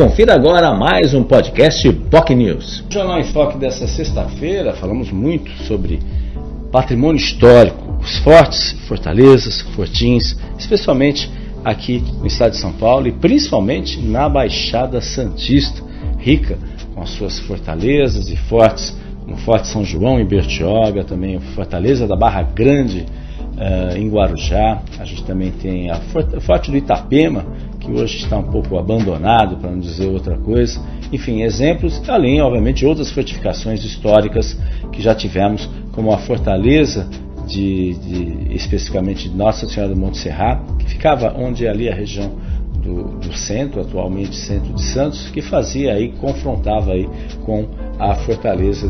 Confira agora mais um podcast POC News. No Jornal em Foque dessa sexta-feira falamos muito sobre patrimônio histórico, os fortes, fortalezas, fortins, especialmente aqui no estado de São Paulo e principalmente na Baixada Santista, rica com as suas fortalezas e fortes, como o Forte São João em Bertioga, também a Fortaleza da Barra Grande uh, em Guarujá, a gente também tem a Forte do Itapema, que hoje está um pouco abandonado, para não dizer outra coisa. Enfim, exemplos, além, obviamente, outras fortificações históricas que já tivemos, como a Fortaleza de, de especificamente Nossa Senhora do Monte Serrat, que ficava onde é ali a região do, do, centro, atualmente centro de Santos, que fazia aí, confrontava aí com a fortaleza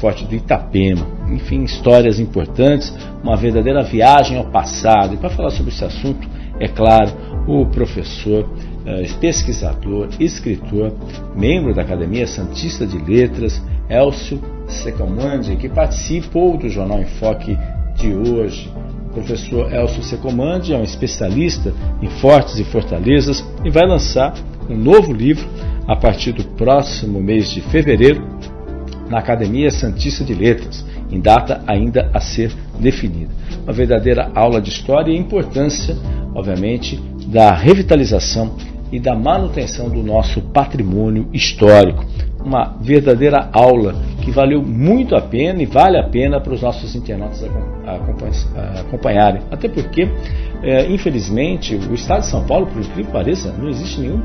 Forte do Itapema. Enfim, histórias importantes, uma verdadeira viagem ao passado. E para falar sobre esse assunto, é claro, o professor, eh, pesquisador, escritor, membro da Academia Santista de Letras, Elcio Secomandi, que participou do Jornal Enfoque de hoje. O professor Elcio Secomandi é um especialista em fortes e fortalezas e vai lançar um novo livro a partir do próximo mês de fevereiro na Academia Santista de Letras, em data ainda a ser definida. Uma verdadeira aula de história e importância, obviamente, da revitalização e da manutenção do nosso patrimônio histórico. Uma verdadeira aula que valeu muito a pena e vale a pena para os nossos internautas acompanharem. Até porque, é, infelizmente, o Estado de São Paulo, por incrível que pareça, não existe nenhum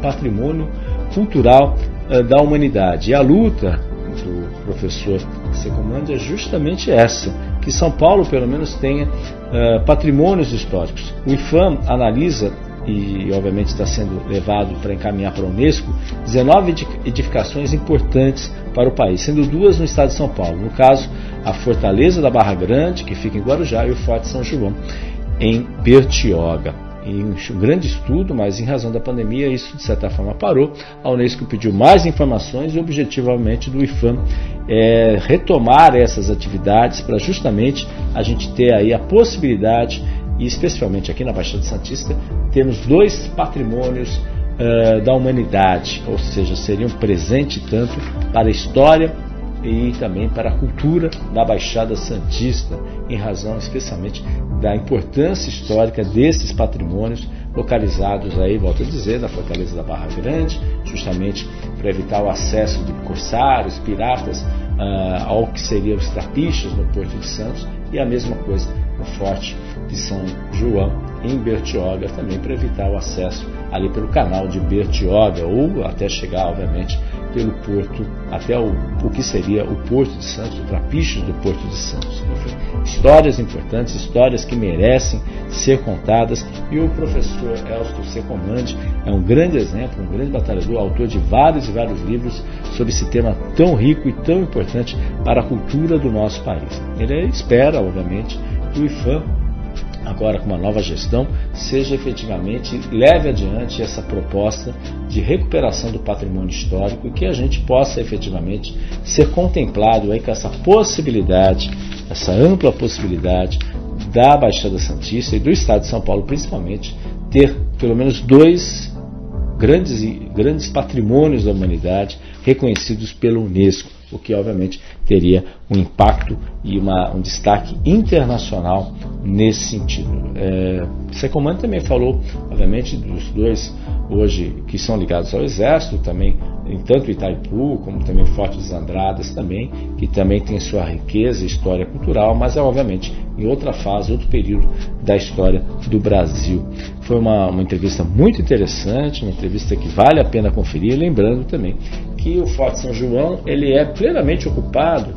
patrimônio cultural é, da humanidade. E a luta do professor Secomandi é justamente essa, que São Paulo pelo menos tenha uh, patrimônios históricos. O IFAM analisa e obviamente está sendo levado para encaminhar para a Unesco 19 edificações importantes para o país, sendo duas no estado de São Paulo. No caso, a Fortaleza da Barra Grande, que fica em Guarujá, e o Forte São João, em Bertioga em um grande estudo, mas em razão da pandemia isso de certa forma parou. A Unesco pediu mais informações e o objetivo obviamente do IFAM é retomar essas atividades para justamente a gente ter aí a possibilidade e especialmente aqui na Baixada Santista temos dois patrimônios uh, da humanidade, ou seja, seriam presente tanto para a história e também para a cultura da Baixada Santista, em razão especialmente da importância histórica desses patrimônios localizados aí, volto a dizer, na Fortaleza da Barra Grande, justamente para evitar o acesso de corsários, piratas uh, ao que seriam os trapichos no Porto de Santos e a mesma coisa no Forte de São João em Bertioga também para evitar o acesso ali pelo canal de Bertioga ou até chegar, obviamente, pelo porto até o, o que seria o Porto de Santos, o Trapichos do Porto de Santos. Enfim, histórias importantes, histórias que merecem ser contadas e o professor Elsto Secomandi é um grande exemplo, um grande batalhador, autor de vários e vários livros sobre esse tema tão rico e tão importante para a cultura do nosso país. Ele espera, obviamente, que o IFAM agora com uma nova gestão, seja efetivamente leve adiante essa proposta de recuperação do patrimônio histórico e que a gente possa efetivamente ser contemplado aí com essa possibilidade, essa ampla possibilidade da Baixada Santista e do Estado de São Paulo principalmente ter pelo menos dois grandes, grandes patrimônios da humanidade reconhecidos pela Unesco o que obviamente teria um impacto e uma, um destaque internacional nesse sentido. É, Secomando também falou, obviamente, dos dois hoje que são ligados ao Exército, também tanto Itaipu como também Forte dos Andradas também, que também tem sua riqueza e história cultural, mas é obviamente em outra fase, outro período da história do Brasil. Foi uma, uma entrevista muito interessante, uma entrevista que vale a pena conferir, lembrando também que o Forte São João ele é plenamente ocupado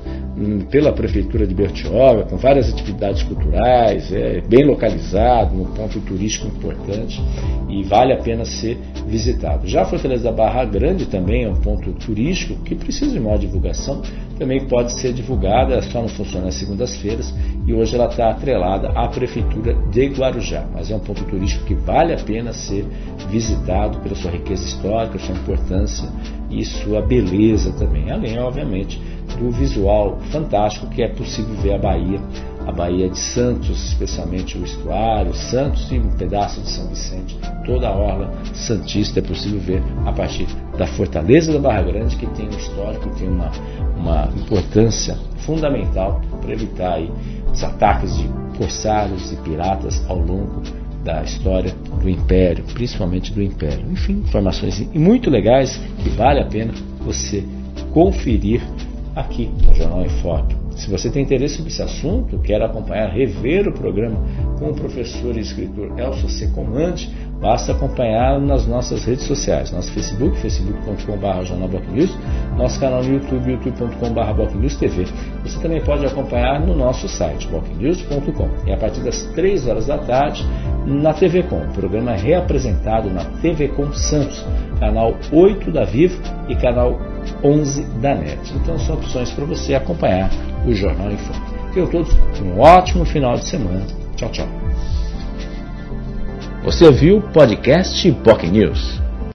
pela prefeitura de Bertioga, com várias atividades culturais, é bem localizado, num ponto turístico importante e vale a pena ser visitado. Já a Fortaleza da Barra Grande também é um ponto turístico que precisa de maior divulgação, também pode ser divulgada, só não funciona às segundas-feiras e hoje ela está atrelada à Prefeitura de Guarujá. Mas é um ponto turístico que vale a pena ser visitado pela sua riqueza histórica, sua importância e sua beleza também. Além, obviamente, do visual fantástico que é possível ver a Bahia a Baía de Santos, especialmente o estuário, Santos e um pedaço de São Vicente, toda a orla santista é possível ver a partir da fortaleza da Barra Grande, que tem um histórico, tem uma, uma importância fundamental para evitar aí os ataques de corsários e piratas ao longo da história do Império, principalmente do Império. Enfim, informações muito legais que vale a pena você conferir aqui no Jornal em Foto. Se você tem interesse sobre esse assunto, quer acompanhar, rever o programa com o professor e escritor Elcio C. Basta acompanhar nas nossas redes sociais, nosso Facebook, facebook.com.br jornalbocnews, nosso canal no YouTube, youtube.com.br TV. Você também pode acompanhar no nosso site, bocnews.com. E a partir das 3 horas da tarde, na TV Com, o programa é reapresentado na TV Com Santos, canal 8 da Vivo e canal 11 da NET. Então são opções para você acompanhar o Jornal em Foco. Tenham todos um ótimo final de semana. Tchau, tchau. Você ouviu o podcast POC News.